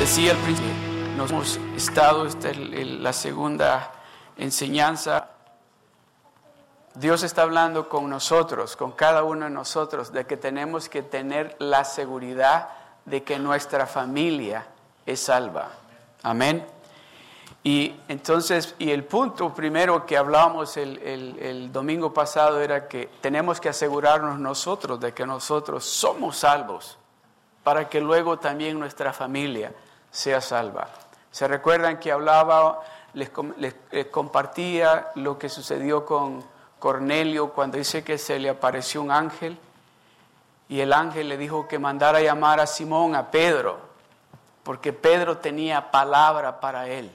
Decía al principio, nos hemos estado, esta es la segunda enseñanza. Dios está hablando con nosotros, con cada uno de nosotros, de que tenemos que tener la seguridad de que nuestra familia es salva. Amén. Y entonces, y el punto primero que hablábamos el, el, domingo pasado era que tenemos que asegurarnos nosotros de que nosotros somos salvos para que luego también nuestra familia sea salva. ¿Se recuerdan que hablaba, les, compartía lo que sucedió con Cornelio cuando dice que se le apareció un ángel? Y el ángel le dijo que mandara a llamar a Simón, a Pedro, porque Pedro tenía palabra para él.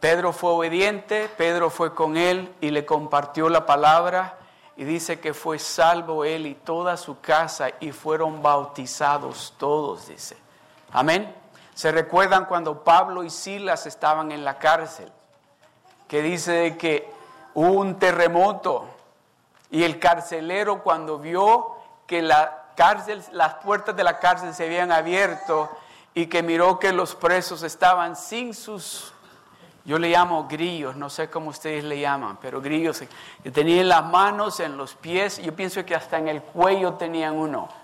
Pedro fue obediente, Pedro fue con él y le compartió la palabra y dice que fue salvo él y toda su casa y fueron bautizados todos, dice. Amén. Se recuerdan cuando Pablo y Silas estaban en la cárcel, que dice que hubo un terremoto y el carcelero cuando vio que las puertas de la cárcel se habían abierto y que miró que los presos estaban sin sus yo le llamo grillos, no sé cómo ustedes le llaman, pero grillos que tenían las manos en los pies, yo pienso que hasta en el cuello tenían uno.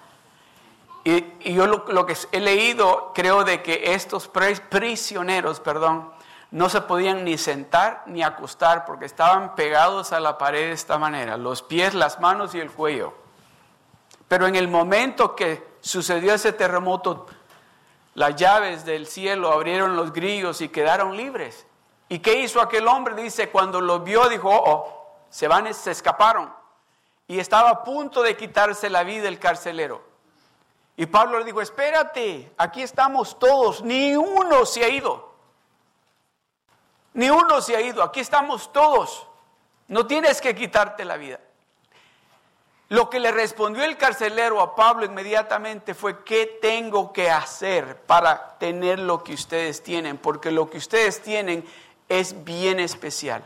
Y, yo lo, que he leído, creo de que estos prisioneros, perdón, no se podían ni sentar ni acostar porque estaban pegados a la pared de esta manera, los pies, las manos y el cuello. Pero en el momento que sucedió ese terremoto, las llaves del cielo abrieron los grillos y quedaron libres. ¿Y qué hizo aquel hombre? Dice, cuando lo vio, dijo, oh, oh, se van, se escaparon. Y estaba a punto de quitarse la vida el carcelero. Y Pablo le dijo, espérate, aquí estamos todos, ni uno se ha ido. Ni uno se ha ido, aquí estamos todos. No tienes que quitarte la vida. Lo que le respondió el carcelero a Pablo inmediatamente fue, ¿qué tengo que hacer para tener lo que ustedes tienen? Porque lo que ustedes tienen es bien especial.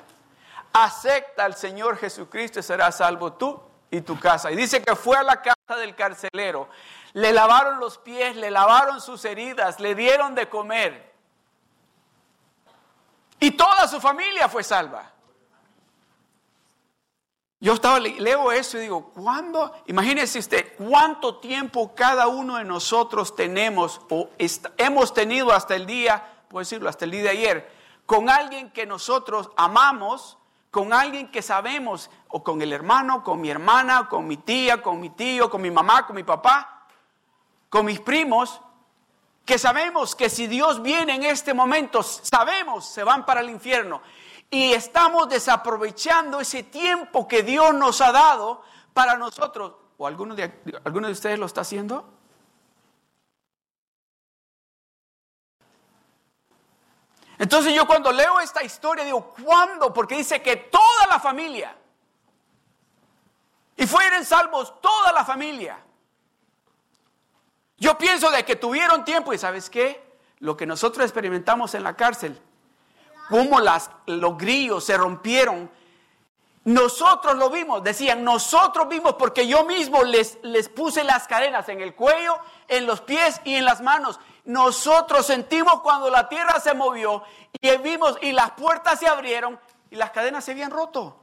Acepta al Señor Jesucristo y serás salvo tú y tu casa. Y dice que fue a la casa del carcelero, le lavaron los pies, le lavaron sus heridas, le dieron de comer. Y toda su familia fue salva. Yo estaba, leo eso y digo, ¿cuándo? Imagínese usted, ¿cuánto tiempo cada uno de nosotros tenemos o hemos tenido hasta el día, puedo decirlo, hasta el día de ayer, con alguien que nosotros amamos, con alguien que sabemos, o con el hermano, con mi hermana, con mi tía, con mi tío, con mi mamá, con mi papá, con mis primos, que sabemos que si Dios viene en este momento, sabemos, se van para el infierno. Y estamos desaprovechando ese tiempo que Dios nos ha dado para nosotros. ¿O alguno de, alguno de ustedes lo está haciendo? Entonces yo cuando leo esta historia digo, ¿cuándo? Porque dice que toda la familia, y fueron salvos toda la familia. Yo pienso de que tuvieron tiempo y sabes qué, lo que nosotros experimentamos en la cárcel, las, los grillos se rompieron, nosotros lo vimos, decían, nosotros vimos porque yo mismo les, les puse las cadenas en el cuello, en los pies y en las manos. Nosotros sentimos cuando la tierra se movió y vimos y las puertas se abrieron y las cadenas se habían roto.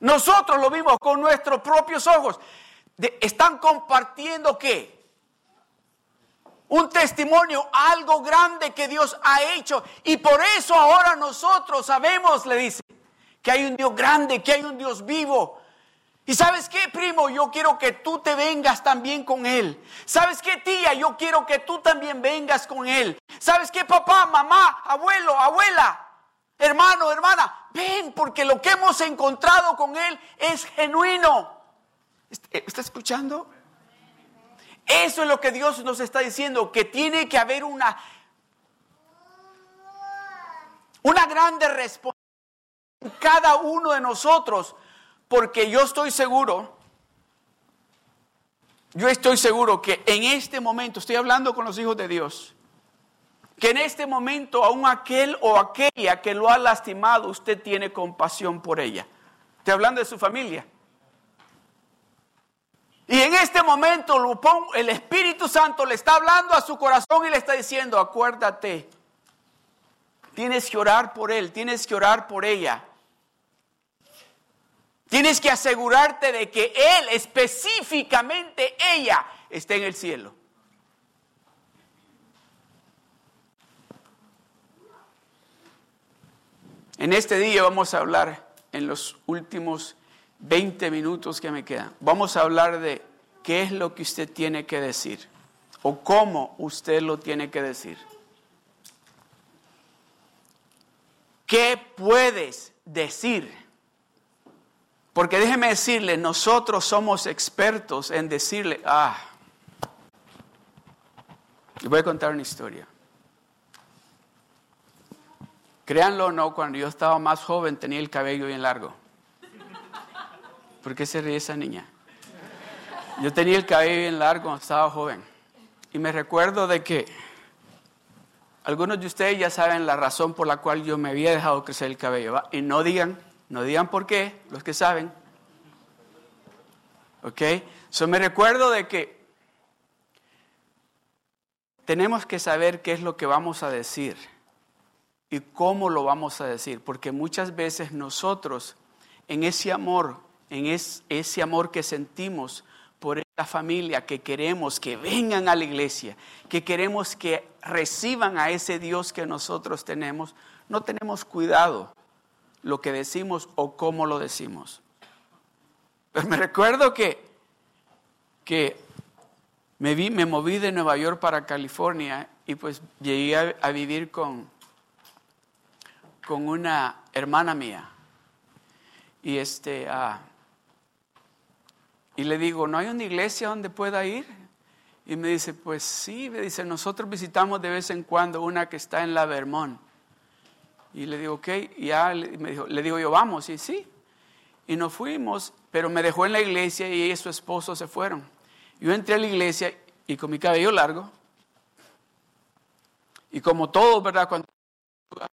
Nosotros lo vimos con nuestros propios ojos. Están compartiendo qué? Un testimonio, algo grande que Dios ha hecho. Y por eso ahora nosotros sabemos, le dice, que hay un Dios grande, que hay un Dios vivo, y sabes qué, primo, yo quiero que tú te vengas también con Él. ¿Sabes qué, tía? Yo quiero que tú también vengas con Él. ¿Sabes qué, papá, mamá, abuelo, abuela, hermano, hermana? Ven, porque lo que hemos encontrado con Él es genuino. ¿Está escuchando? Eso es lo que Dios nos está diciendo, que tiene que haber una, una grande respuesta en cada uno de nosotros porque yo estoy seguro, yo estoy seguro que en este momento, estoy hablando con los hijos de Dios, que en este momento aún aquel o aquella que lo ha lastimado, usted tiene compasión por ella. Estoy hablando de su familia. Y en este momento el Espíritu Santo le está hablando a su corazón y le está diciendo, acuérdate, tienes que orar por él, tienes que orar por ella. Tienes que asegurarte de que él, específicamente ella, esté en el cielo. En este día vamos a hablar en los últimos 20 minutos que me quedan. Vamos a hablar de qué es lo que usted tiene que decir o cómo usted lo tiene que decir. ¿Qué puedes decir? Porque déjeme decirle, nosotros somos expertos en decirle, ah, y voy a contar una historia. Créanlo o no, cuando yo estaba más joven tenía el cabello bien largo. ¿Por qué se ríe esa niña? Yo tenía el cabello bien largo cuando estaba joven. Y me recuerdo de que algunos de ustedes ya saben la razón por la cual yo me había dejado crecer el cabello. Y no digan, no digan por qué, los que saben. ¿Ok? So me recuerdo de que tenemos que saber qué es lo que vamos a decir y cómo lo vamos a decir, porque muchas veces nosotros en ese amor, en ese amor que sentimos por esta familia, que queremos que vengan a la iglesia, que queremos que reciban a ese Dios que nosotros tenemos, no tenemos cuidado lo que decimos o cómo lo decimos. Pero me recuerdo que, que me, me moví de Nueva York para California y pues llegué a vivir con, con una hermana mía. Y este, ah, y le digo, ¿no hay una iglesia donde pueda ir? Y me dice, pues sí, me dice, nosotros visitamos de vez en cuando una que está en la Vermont. Y le digo, ok, y ya me dijo, le digo yo, vamos, y sí. Y nos fuimos, pero me dejó en la iglesia y ella y su esposo se fueron. Yo entré a la iglesia y con mi cabello largo, y como todo, ¿verdad? Cuando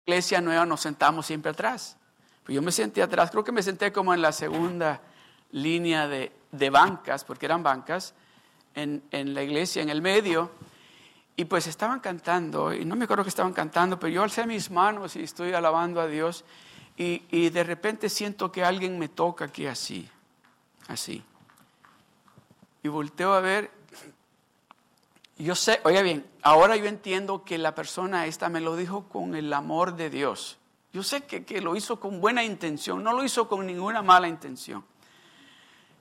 iglesia nueva nos sentamos siempre atrás. Pues yo me senté atrás, creo que me senté como en la segunda línea de, bancas, porque eran bancas, en, la iglesia, en el medio. Y pues estaban cantando, y no me acuerdo que estaban cantando, pero yo alcé mis manos y estoy alabando a Dios. Y, y de repente siento que alguien me toca aquí así, así. Y volteo a ver yo sé, oiga bien, ahora yo entiendo que la persona esta me lo dijo con el amor de Dios. Yo sé que, que lo hizo con buena intención, no lo hizo con ninguna mala intención.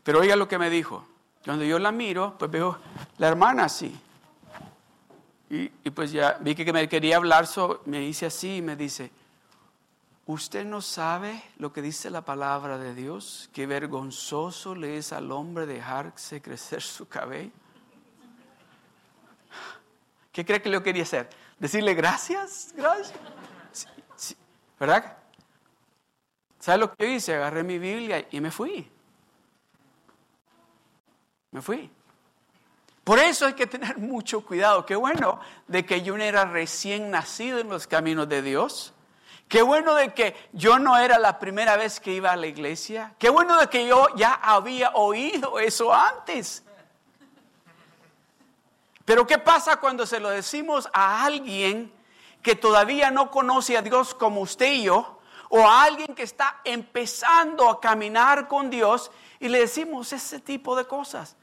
Pero oiga lo que me dijo. Cuando yo la miro, pues veo la hermana así. Y, pues ya vi que me quería hablar, so, me dice así y me dice, ¿usted no sabe lo que dice la palabra de Dios? Que vergonzoso le es al hombre dejarse crecer su cabello. ¿Qué cree que yo quería hacer? Decirle gracias, gracias. ¿Verdad? ¿Sabe lo que yo hice? Agarré mi Biblia y me fui. Me fui. Por eso hay que tener mucho cuidado. Qué bueno de que yo no era recién nacido en los caminos de Dios. Qué bueno de que yo no era la primera vez que iba a la iglesia. Qué bueno de que yo ya había oído eso antes. Pero ¿qué pasa cuando se lo decimos a alguien que todavía no conoce a Dios como usted y yo? O a alguien que está empezando a caminar con Dios y le decimos ese tipo de cosas.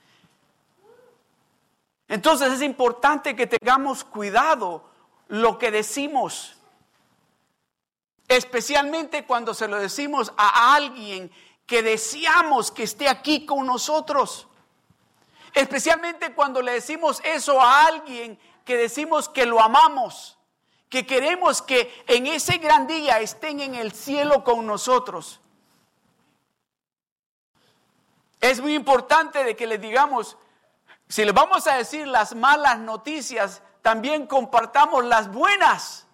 Entonces es importante que tengamos cuidado lo que decimos. Especialmente cuando se lo decimos a alguien que deseamos que esté aquí con nosotros. Especialmente cuando le decimos eso a alguien que decimos que lo amamos, que queremos que en ese gran día estén en el cielo con nosotros. Es muy importante de que le digamos, si le vamos a decir las malas noticias, también compartamos las buenas.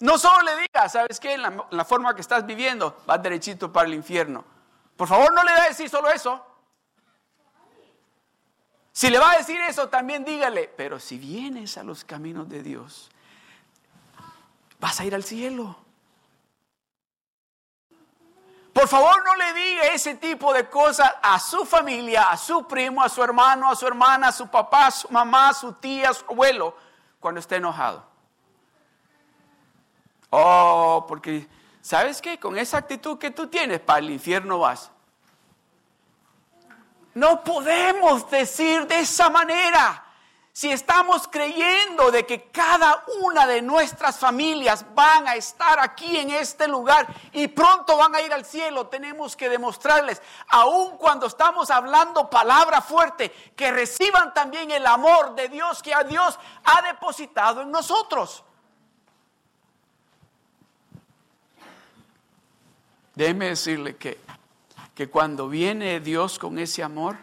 No solo le diga, ¿sabes qué? En la, la forma que estás viviendo, vas derechito para el infierno. Por favor, no le da a decir solo eso. Si le va a decir eso, también dígale, pero si vienes a los caminos de Dios, vas a ir al cielo. Por favor, no le diga ese tipo de cosas a su familia, a su primo, a su hermano, a su hermana, a su papá, a su mamá, a su tía, a su abuelo, cuando esté enojado. Oh, porque, ¿sabes qué? Con esa actitud que tú tienes, para el infierno vas. No podemos decir de esa manera. Si estamos creyendo de que cada una de nuestras familias van a estar aquí en este lugar y pronto van a ir al cielo, tenemos que demostrarles, aun cuando estamos hablando palabra fuerte, que reciban también el amor de Dios que a Dios ha depositado en nosotros. Déjeme decirle que, que cuando viene Dios con ese amor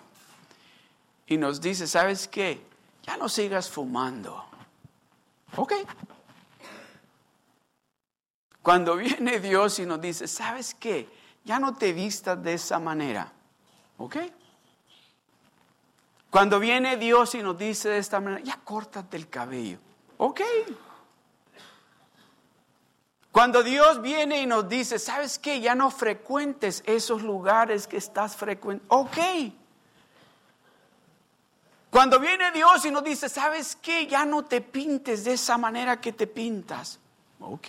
y nos dice, ¿sabes qué? Ya no sigas fumando. Ok. Cuando viene Dios y nos dice, ¿sabes qué? Ya no te vistas de esa manera. ¿Ok? Cuando viene Dios y nos dice de esta manera, ya córtate el cabello. ¿Ok? Cuando Dios viene y nos dice, ¿sabes qué? Ya no frecuentes esos lugares que estás frecuentando. Ok. Cuando viene Dios y nos dice, ¿sabes qué? Ya no te pintes de esa manera que te pintas. Ok.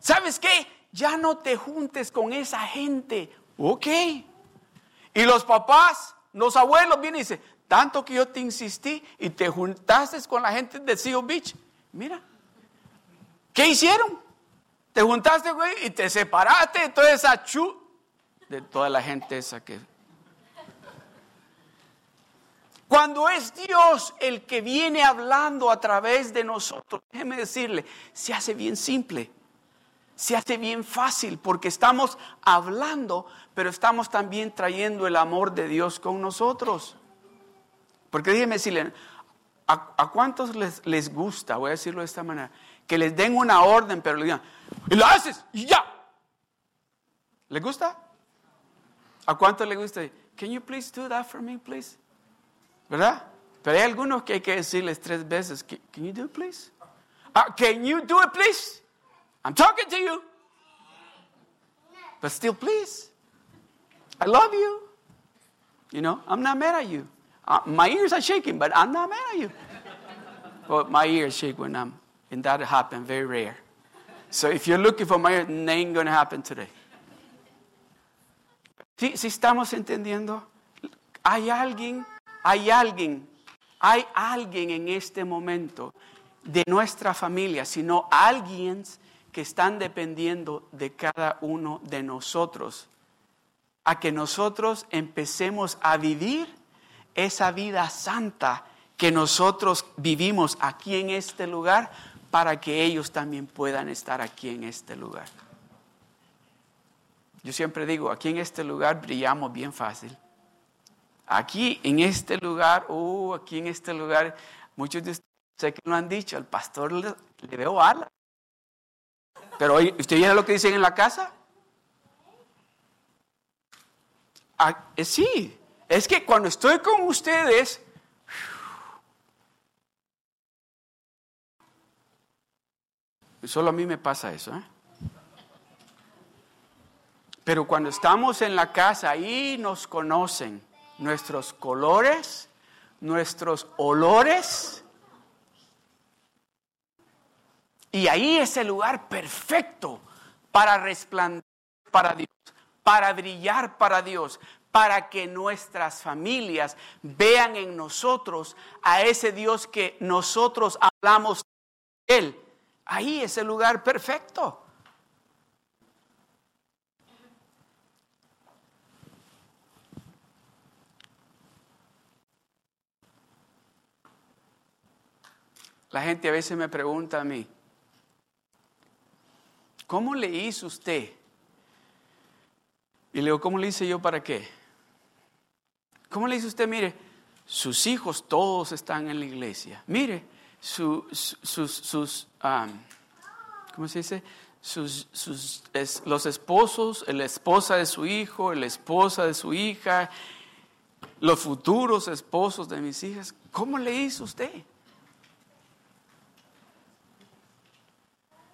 ¿Sabes qué? Ya no te juntes con esa gente. Ok. Y los papás, los abuelos vienen y dicen, tanto que yo te insistí y te juntaste con la gente de Seal Beach. Mira, ¿qué hicieron? Te juntaste, güey, y te separaste de toda esa chu, de toda la gente esa que cuando es Dios el que viene hablando a través de nosotros, déjeme decirle, se hace bien simple, se hace bien fácil, porque estamos hablando, pero estamos también trayendo el amor de Dios con nosotros. Porque déjeme decirle, ¿a, cuántos les, les, gusta, voy a decirlo de esta manera, que les den una orden, pero le digan, y lo haces, y ya? ¿Le gusta? ¿A cuántos le gusta? Can you please do that for me, please? ¿Verdad? Pero hay algunos que hay que decirles tres veces, can you do it please? Uh, can you do it please? I'm talking to you. But still please. I love you. You know, I'm not mad at you. Uh, my ears are shaking, but I'm not mad at you. well, my ears shake when I'm, and that happens very rare. So if you're looking for my ears, ain't going to happen today. Si ¿Sí estamos entendiendo? Hay alguien hay alguien, hay alguien en este momento de nuestra familia, sino alguien que están dependiendo de cada uno de nosotros, a que nosotros empecemos a vivir esa vida santa que nosotros vivimos aquí en este lugar para que ellos también puedan estar aquí en este lugar. Yo siempre digo, aquí en este lugar brillamos bien fácil. Aquí, en este lugar, uh, aquí en este lugar, muchos de ustedes sé que lo han dicho, al pastor le, veo alas. Pero ¿usted viene lo que dicen en la casa? Ah, eh, sí, es que cuando estoy con ustedes, solo a mí me pasa eso. ¿eh? Pero cuando estamos en la casa, ahí nos conocen nuestros colores, nuestros olores. Y ahí es el lugar perfecto para resplandecer para Dios, para brillar para Dios, para que nuestras familias vean en nosotros a ese Dios que nosotros hablamos de Él. Ahí es el lugar perfecto. La gente a veces me pregunta a mí, ¿cómo le hizo usted? Y le digo, ¿cómo le hice yo para qué? ¿Cómo le hizo usted? Mire, sus hijos todos están en la iglesia. Mire, sus, sus ¿cómo se dice? Sus, sus, los esposos, la esposa de su hijo, la esposa de su hija, los futuros esposos de mis hijas. ¿Cómo le hizo usted?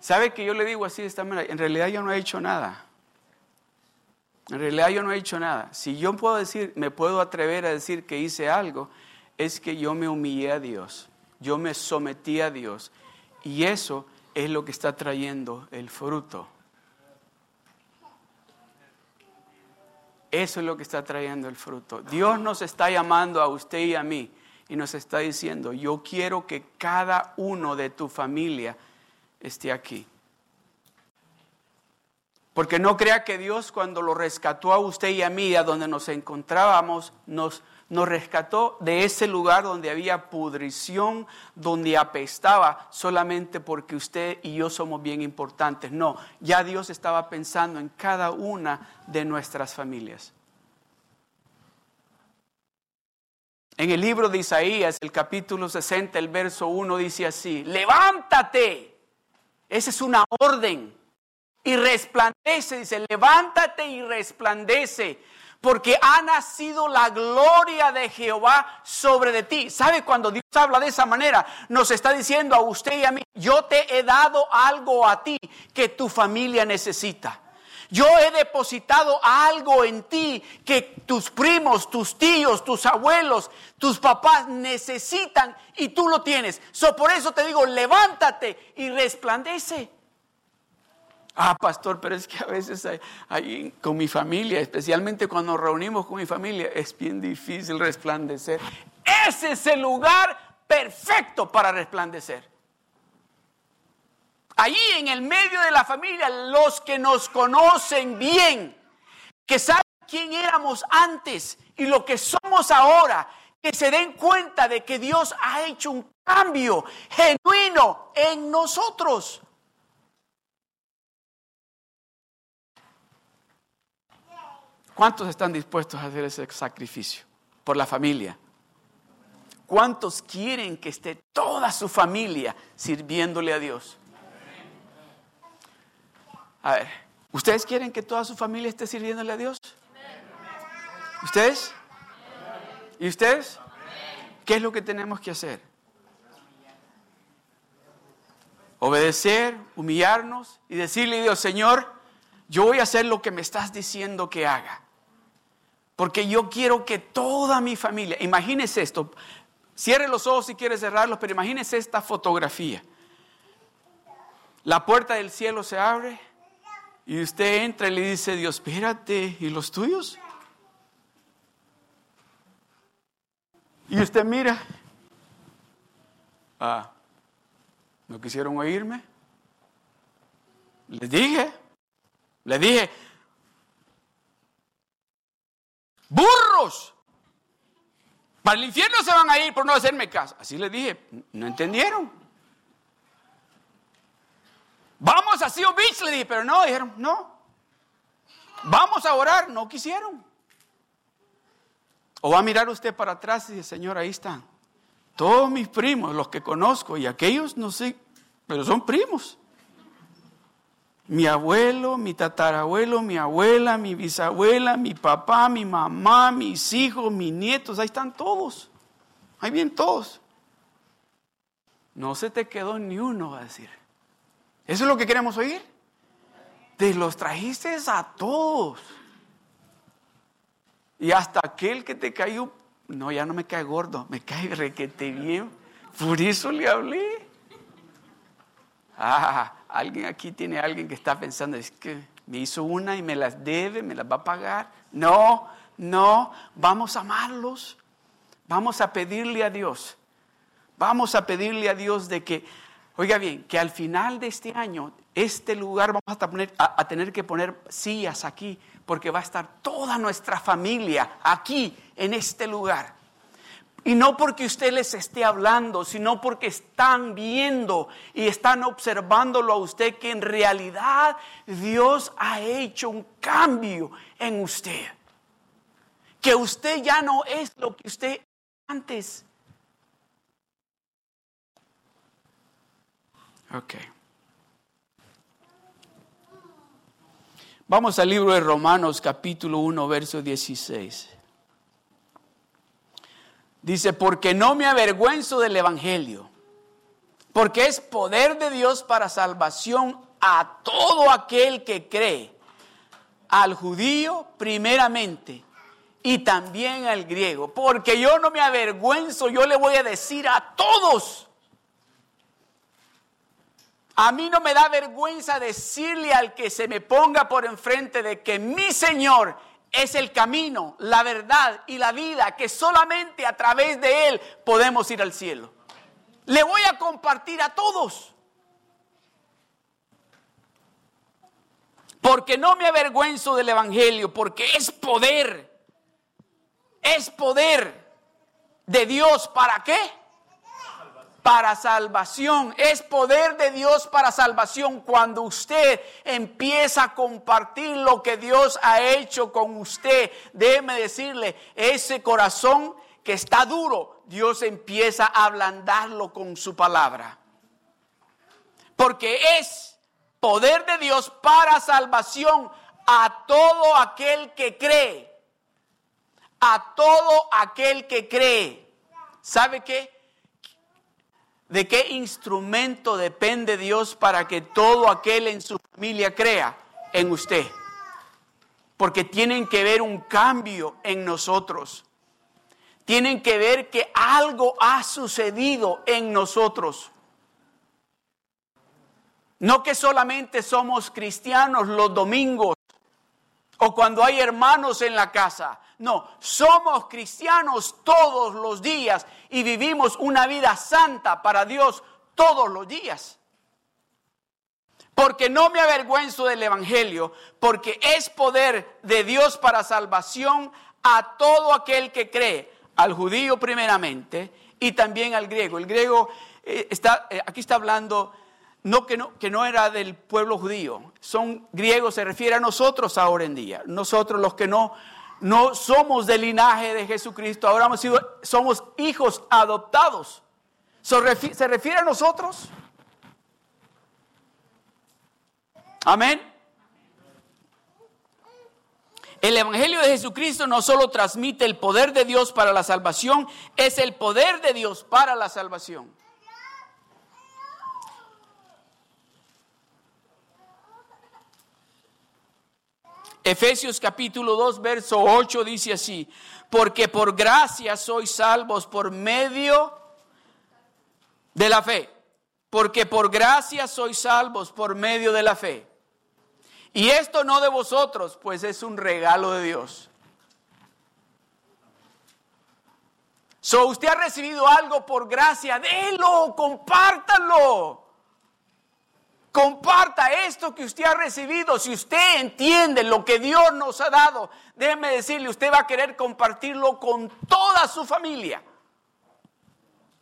¿Sabe que yo le digo así de esta manera? En realidad yo no he hecho nada. En realidad yo no he hecho nada. Si yo puedo decir, me puedo atrever a decir que hice algo, es que yo me humillé a Dios. Yo me sometí a Dios. Y eso es lo que está trayendo el fruto. Eso es lo que está trayendo el fruto. Dios nos está llamando a usted y a mí y nos está diciendo, yo quiero que cada uno de tu familia esté aquí. Porque no crea que Dios cuando lo rescató a usted y a mí, a donde nos encontrábamos, nos, nos rescató de ese lugar donde había pudrición, donde apestaba, solamente porque usted y yo somos bien importantes. No, ya Dios estaba pensando en cada una de nuestras familias. En el libro de Isaías, el capítulo 60, el verso 1 dice así, levántate. Esa es una orden y resplandece, dice, levántate y resplandece, porque ha nacido la gloria de Jehová sobre de ti. ¿Sabe cuando Dios habla de esa manera? Nos está diciendo a usted y a mí, yo te he dado algo a ti que tu familia necesita. Yo he depositado algo en ti que tus primos, tus tíos, tus abuelos, tus papás necesitan y tú lo tienes. So, por eso te digo, levántate y resplandece. Ah, pastor, pero es que a veces ahí con mi familia, especialmente cuando nos reunimos con mi familia, es bien difícil resplandecer. Ese es el lugar perfecto para resplandecer. Allí en el medio de la familia, los que nos conocen bien, que saben quién éramos antes y lo que somos ahora, que se den cuenta de que Dios ha hecho un cambio genuino en nosotros. ¿Cuántos están dispuestos a hacer ese sacrificio por la familia? ¿Cuántos quieren que esté toda su familia sirviéndole a Dios? A ver, ¿ustedes quieren que toda su familia esté sirviéndole a Dios? ¿Ustedes? ¿Y ustedes? ¿Qué es lo que tenemos que hacer? Obedecer, humillarnos y decirle a Dios, Señor, yo voy a hacer lo que me estás diciendo que haga. Porque yo quiero que toda mi familia, imagínese esto, cierre los ojos si quiere cerrarlos, pero imagínese esta fotografía. La puerta del cielo se abre y usted entra y le dice, Dios, espérate, ¿y los tuyos? Y usted mira, ah, ¿no quisieron oírme? Les dije, les dije, burros. Para el infierno se van a ir por no hacerme caso. Así les dije, no entendieron. Vamos a Seal Beach, le dije, pero no, dijeron, no. Vamos a orar, no quisieron. O va a mirar usted para atrás y dice, Señor, ahí están. Todos mis primos, los que conozco, y aquellos no sé, pero son primos. Mi abuelo, mi tatarabuelo, mi abuela, mi bisabuela, mi papá, mi mamá, mis hijos, mis nietos, ahí están todos. Ahí vienen todos. No se te quedó ni uno, va a decir. ¿Eso es lo que queremos oír? Te los trajiste a todos. Y hasta aquel que te cayó, no, ya no me cae gordo, me cae requete bien. Por eso le hablé. Ah, alguien aquí tiene alguien que está pensando, es que me hizo una y me las debe, me las va a pagar. No, no, vamos a amarlos. Vamos a pedirle a Dios. Vamos a pedirle a Dios de que, oiga bien, que al final de este año, este lugar vamos a, poner, a tener que poner sillas aquí, porque va a estar toda nuestra familia aquí, en este lugar. Y no porque usted les esté hablando, sino porque están viendo y están observándolo a usted que en realidad Dios ha hecho un cambio en usted. Que usted ya no es lo que usted antes. Ok. Vamos al libro de Romanos capítulo 1, verso 16. Dice, porque no me avergüenzo del Evangelio, Porque es poder de Dios para salvación a todo aquel que cree, al judío primeramente y también al griego. Porque yo no me avergüenzo, yo le voy a decir a todos. A mí no me da vergüenza decirle al que se me ponga por enfrente de que mi Señor es el camino, la verdad y la vida, que solamente a través de Él podemos ir al cielo. Le voy a compartir a todos. Porque no me avergüenzo del Evangelio, porque es poder. Es poder de Dios. ¿Para qué? Para salvación. Es poder de Dios para salvación cuando usted empieza a compartir lo que Dios ha hecho con usted. Déjeme decirle, ese corazón que está duro, Dios empieza a ablandarlo con su palabra. Porque es poder de Dios para salvación a todo aquel que cree. A todo aquel que cree. ¿Sabe qué? ¿De qué instrumento depende Dios para que todo aquel en su familia crea en usted? Porque tienen que ver un cambio en nosotros. Tienen que ver que algo ha sucedido en nosotros. No que solamente somos cristianos los domingos o cuando hay hermanos en la casa. No, somos cristianos todos los días y vivimos una vida santa para Dios todos los días. Porque no me avergüenzo del Evangelio, porque es poder de Dios para salvación a todo aquel que cree, al judío primeramente y también al griego. El griego eh, está, eh, aquí está hablando no que, no que no era del pueblo judío, son griegos, se refiere a nosotros ahora en día, nosotros los que no, no somos del linaje de Jesucristo, ahora hemos sido, somos hijos adoptados. ¿Se refiere a nosotros? Amén. El Evangelio de Jesucristo no solo transmite el poder de Dios para la salvación, es el poder de Dios para la salvación. Efesios capítulo 2, verso 8 dice así, porque por gracia sois salvos por medio de la fe, porque por gracia sois salvos por medio de la fe. Y esto no de vosotros, pues es un regalo de Dios. So, usted ha recibido algo por gracia, délo, compártalo. Comparta esto que usted ha recibido. Si usted entiende lo que Dios nos ha dado, déjeme decirle, usted va a querer compartirlo con toda su familia.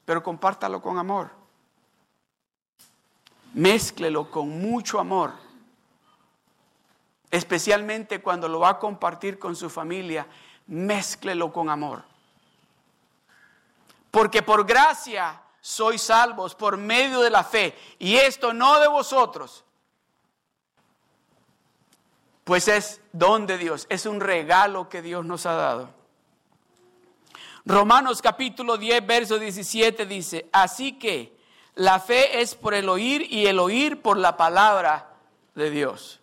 Pero compártalo con amor. Mézclelo con mucho amor. Especialmente cuando lo va a compartir con su familia, mézclelo con amor. Porque por gracia sois salvos por medio de la fe. Y esto no de vosotros, pues es don de Dios, es un regalo que Dios nos ha dado. Romanos capítulo 10, verso 17 dice, así que la fe es por el oír y el oír por la palabra de Dios.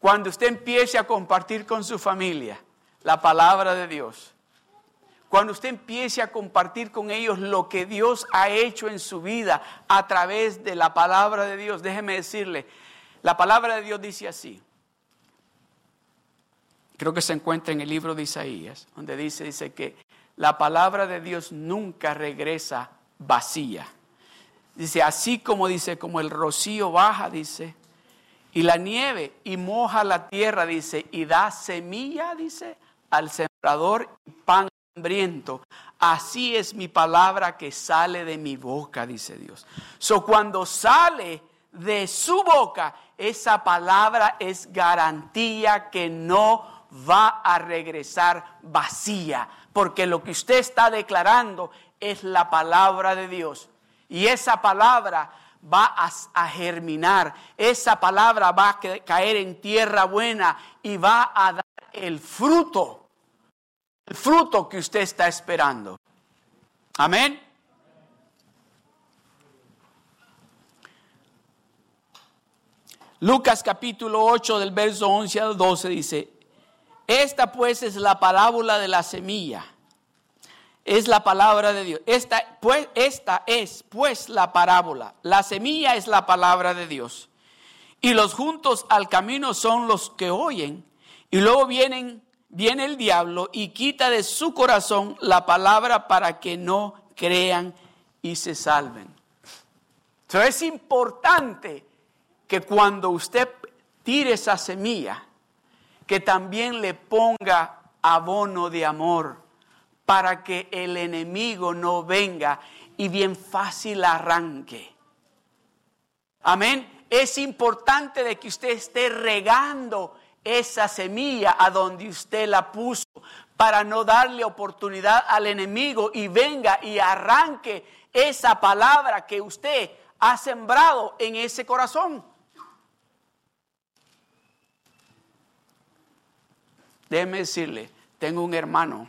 Cuando usted empiece a compartir con su familia la palabra de Dios, cuando usted empiece a compartir con ellos lo que Dios ha hecho en su vida a través de la palabra de Dios, déjeme decirle, la palabra de Dios dice así. Creo que se encuentra en el libro de Isaías, donde dice, dice que la palabra de Dios nunca regresa vacía. Dice, así como dice, como el rocío baja, dice, y la nieve y moja la tierra, dice, y da semilla, dice, al sembrador y pan hambriento. Así es mi palabra que sale de mi boca, dice Dios. So cuando sale de su boca, esa palabra es garantía que no va a regresar vacía, porque lo que usted está declarando es la palabra de Dios. Y esa palabra va a, a, germinar, esa palabra va a caer en tierra buena y va a dar el fruto el fruto que usted está esperando. Amén. Lucas capítulo 8 del verso 11 al 12 dice, esta pues es la parábola de la semilla. Es la palabra de Dios. Esta, pues, esta es pues la parábola. La semilla es la palabra de Dios. Y los juntos al camino son los que oyen. Y luego vienen viene el diablo y quita de su corazón la palabra para que no crean y se salven. Entonces es importante que cuando usted tire esa semilla, que también le ponga abono de amor para que el enemigo no venga y bien fácil arranque. Amén. Es importante de que usted esté regando esa semilla a donde usted la puso para no darle oportunidad al enemigo y venga y arranque esa palabra que usted ha sembrado en ese corazón. Déjeme decirle, tengo un hermano,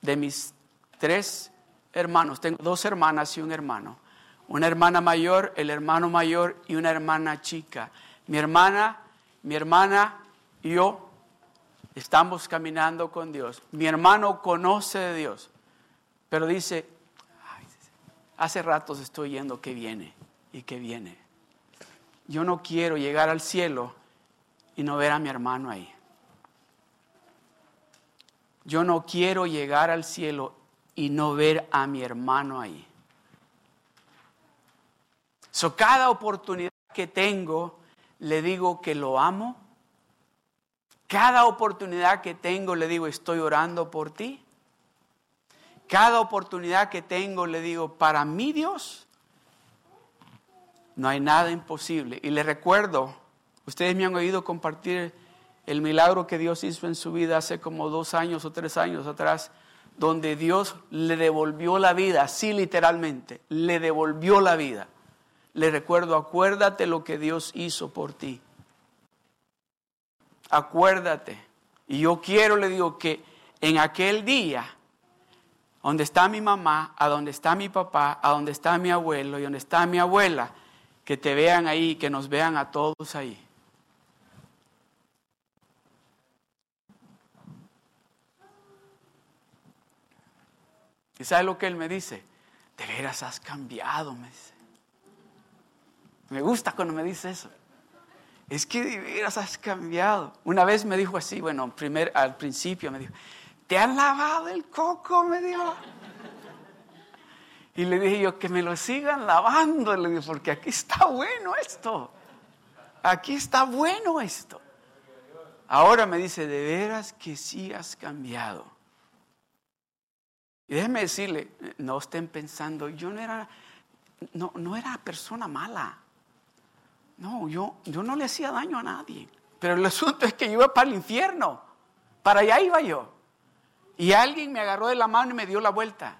de mis tres hermanos, tengo dos hermanas y un hermano. Una hermana mayor, el hermano mayor y una hermana chica. Mi hermana, mi hermana y yo estamos caminando con Dios. Mi hermano conoce de Dios, pero dice, hace ratos estoy yendo que viene y que viene. Yo no quiero llegar al cielo y no ver a mi hermano ahí. Yo no quiero llegar al cielo y no ver a mi hermano ahí. So, cada oportunidad que tengo, le digo que lo amo. Cada oportunidad que tengo, le digo, estoy orando por ti. Cada oportunidad que tengo, le digo, para mí Dios, no hay nada imposible. Y le recuerdo, ustedes me han oído compartir el milagro que Dios hizo en su vida hace como dos años o tres años atrás, donde Dios le devolvió la vida, sí literalmente, le devolvió la vida. Le recuerdo, acuérdate lo que Dios hizo por ti. Acuérdate. Y yo quiero, le digo, que en aquel día, donde está mi mamá, a donde está mi papá, a donde está mi abuelo y donde está mi abuela, que te vean ahí, que nos vean a todos ahí. ¿Y sabe lo que él me dice? De veras has cambiado, me dice. Me gusta cuando me dice eso. Es que de veras has cambiado. Una vez me dijo así, bueno, primer, al principio me dijo, ¿te han lavado el coco? Me dijo. Y le dije yo, que me lo sigan lavando, le dije, porque aquí está bueno esto. Aquí está bueno esto. Ahora me dice, de veras que sí has cambiado. Y déjeme decirle, no estén pensando, yo no era, no, no era persona mala. No, yo, yo no le hacía daño a nadie. Pero el asunto es que yo iba para el infierno. Para allá iba yo. Y alguien me agarró de la mano y me dio la vuelta.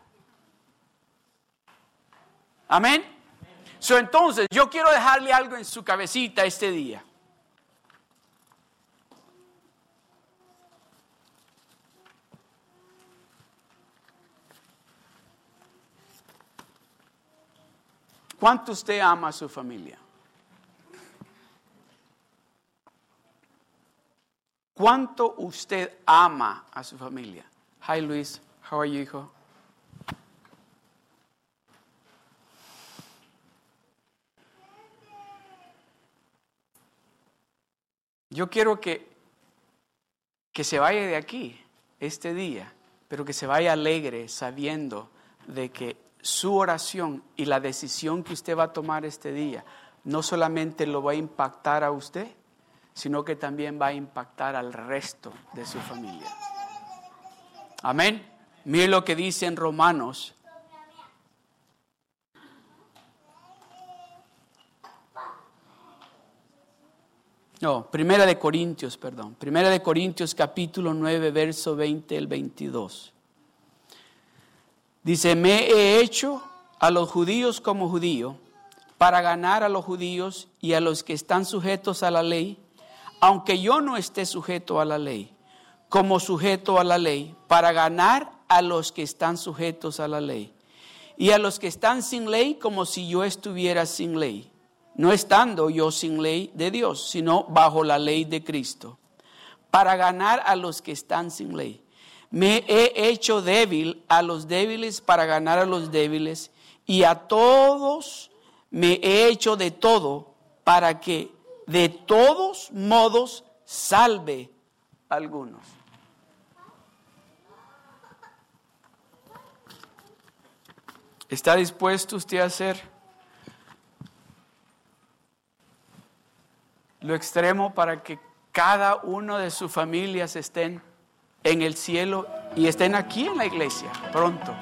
Amén. So, entonces, yo quiero dejarle algo en su cabecita este día. ¿Cuánto usted ama a su familia? ¿Cuánto usted ama a su familia? Hi Luis, how are you, hijo? Yo quiero que, que se vaya de aquí este día, pero que se vaya alegre sabiendo de que su oración y la decisión que usted va a tomar este día no solamente lo va a impactar a usted, sino que también va a impactar al resto de su familia. Amén. Mire lo que dice en Romanos. No, Primera de Corintios, perdón. Primera de Corintios capítulo 9, verso 20 el 22. Dice, me he hecho a los judíos como judío para ganar a los judíos y a los que están sujetos a la ley, aunque yo no esté sujeto a la ley, como sujeto a la ley, para ganar a los que están sujetos a la ley, y a los que están sin ley como si yo estuviera sin ley, no estando yo sin ley de Dios, sino bajo la ley de Cristo, para ganar a los que están sin ley. Me he hecho débil a los débiles para ganar a los débiles, y a todos me he hecho de todo para que de todos modos salve a algunos. ¿Está dispuesto usted a hacer lo extremo para que cada uno de sus familias estén en el cielo y estén aquí en la iglesia pronto?